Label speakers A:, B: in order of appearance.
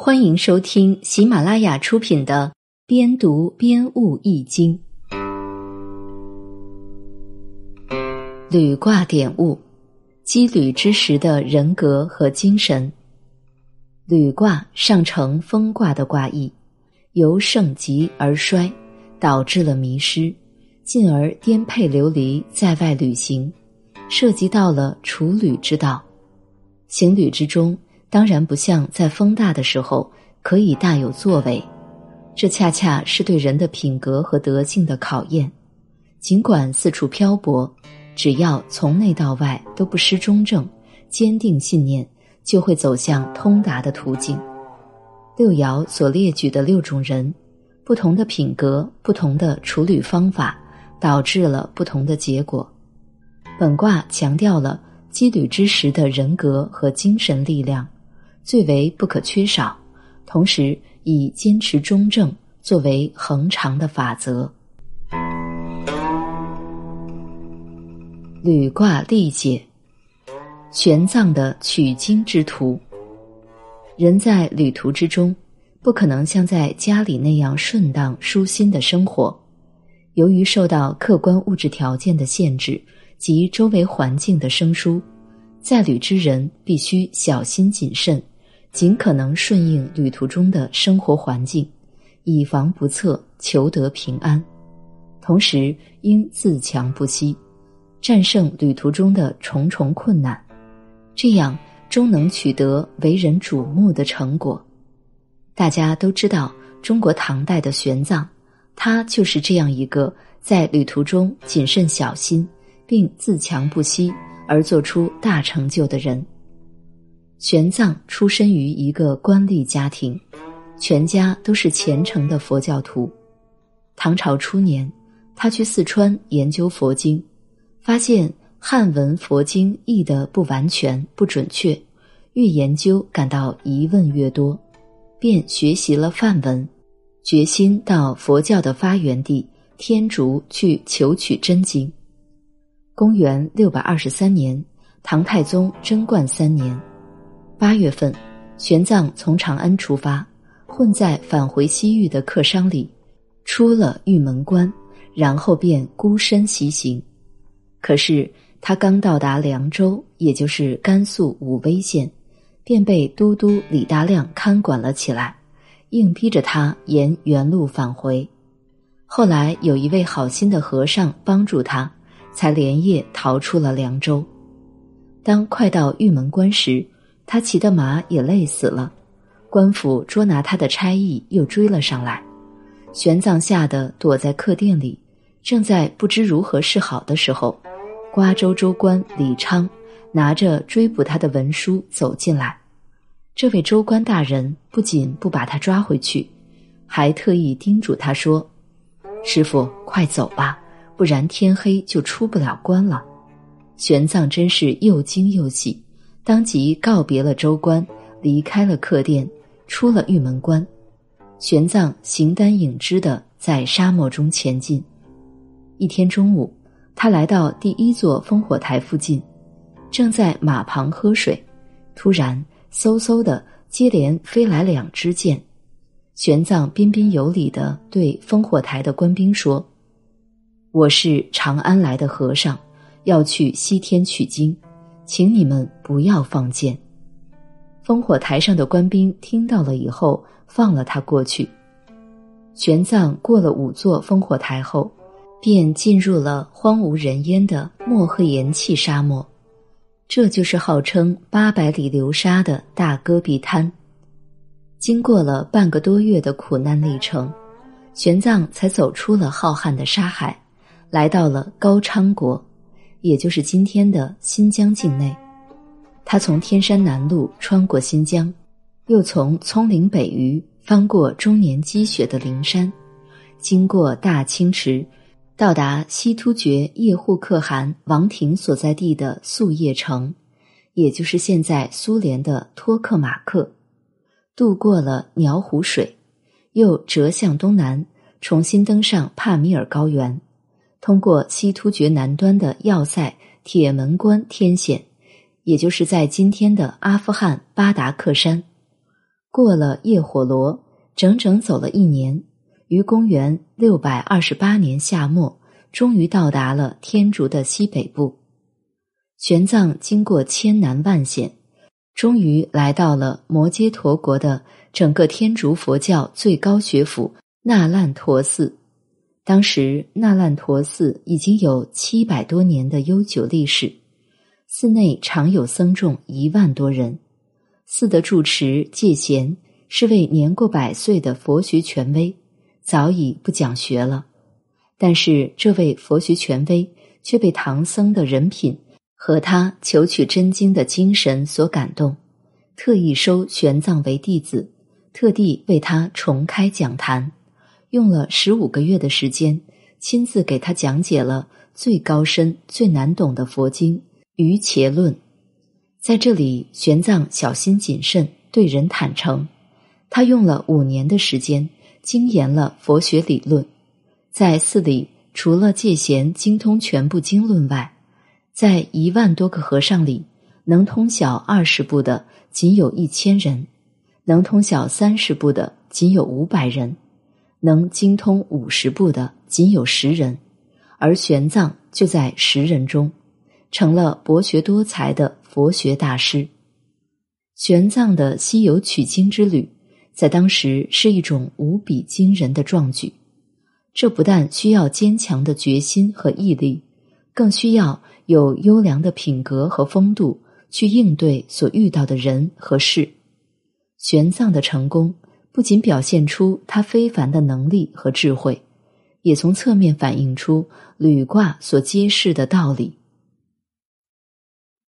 A: 欢迎收听喜马拉雅出品的《边读边悟易经》履卦点悟：积履之时的人格和精神。履卦上承风卦的卦意，由盛极而衰，导致了迷失，进而颠沛流离在外旅行，涉及到了处履之道。行旅之中。当然不像在风大的时候可以大有作为，这恰恰是对人的品格和德性的考验。尽管四处漂泊，只要从内到外都不失中正、坚定信念，就会走向通达的途径。六爻所列举的六种人，不同的品格、不同的处理方法，导致了不同的结果。本卦强调了积履之时的人格和精神力量。最为不可缺少，同时以坚持中正作为恒长的法则。履卦历解，玄奘的取经之途。人在旅途之中，不可能像在家里那样顺当舒心的生活。由于受到客观物质条件的限制及周围环境的生疏，在旅之人必须小心谨慎。尽可能顺应旅途中的生活环境，以防不测，求得平安。同时，应自强不息，战胜旅途中的重重困难，这样终能取得为人瞩目的成果。大家都知道，中国唐代的玄奘，他就是这样一个在旅途中谨慎小心，并自强不息而做出大成就的人。玄奘出身于一个官吏家庭，全家都是虔诚的佛教徒。唐朝初年，他去四川研究佛经，发现汉文佛经译得不完全、不准确，越研究感到疑问越多，便学习了梵文，决心到佛教的发源地天竺去求取真经。公元六百二十三年，唐太宗贞观三年。八月份，玄奘从长安出发，混在返回西域的客商里，出了玉门关，然后便孤身西行。可是他刚到达凉州，也就是甘肃武威县，便被都督李大亮看管了起来，硬逼着他沿原路返回。后来有一位好心的和尚帮助他，才连夜逃出了凉州。当快到玉门关时，他骑的马也累死了，官府捉拿他的差役又追了上来，玄奘吓得躲在客店里，正在不知如何是好的时候，瓜州州官李昌拿着追捕他的文书走进来，这位州官大人不仅不把他抓回去，还特意叮嘱他说：“师傅，快走吧，不然天黑就出不了关了。”玄奘真是又惊又喜。当即告别了州官，离开了客店，出了玉门关。玄奘形单影只的在沙漠中前进。一天中午，他来到第一座烽火台附近，正在马旁喝水，突然嗖嗖的接连飞来两支箭。玄奘彬彬有礼的对烽火台的官兵说：“我是长安来的和尚，要去西天取经。”请你们不要放箭。烽火台上的官兵听到了以后，放了他过去。玄奘过了五座烽火台后，便进入了荒无人烟的墨黑岩气沙漠，这就是号称八百里流沙的大戈壁滩。经过了半个多月的苦难历程，玄奘才走出了浩瀚的沙海，来到了高昌国。也就是今天的新疆境内，他从天山南路穿过新疆，又从葱岭北隅翻过终年积雪的灵山，经过大清池，到达西突厥叶护可汗王庭所在地的素叶城，也就是现在苏联的托克马克，渡过了鸟湖水，又折向东南，重新登上帕米尔高原。通过西突厥南端的要塞铁门关天险，也就是在今天的阿富汗巴达克山，过了夜火罗，整整走了一年，于公元六百二十八年夏末，终于到达了天竺的西北部。玄奘经过千难万险，终于来到了摩揭陀国的整个天竺佛教最高学府那烂陀寺。当时，那烂陀寺已经有七百多年的悠久历史，寺内常有僧众一万多人。寺的住持戒贤是位年过百岁的佛学权威，早已不讲学了。但是这位佛学权威却被唐僧的人品和他求取真经的精神所感动，特意收玄奘为弟子，特地为他重开讲坛，用了十五个月的时间，亲自给他讲解了最高深、最难懂的佛经《瑜伽论》。在这里，玄奘小心谨慎，对人坦诚。他用了五年的时间，精研了佛学理论。在寺里，除了戒贤精通全部经论外，在一万多个和尚里，能通晓二十部的仅有一千人，能通晓三十部的仅有五百人，能精通五十部的仅有十人，而玄奘就在十人中。成了博学多才的佛学大师。玄奘的西游取经之旅，在当时是一种无比惊人的壮举。这不但需要坚强的决心和毅力，更需要有优良的品格和风度去应对所遇到的人和事。玄奘的成功，不仅表现出他非凡的能力和智慧，也从侧面反映出履卦所揭示的道理。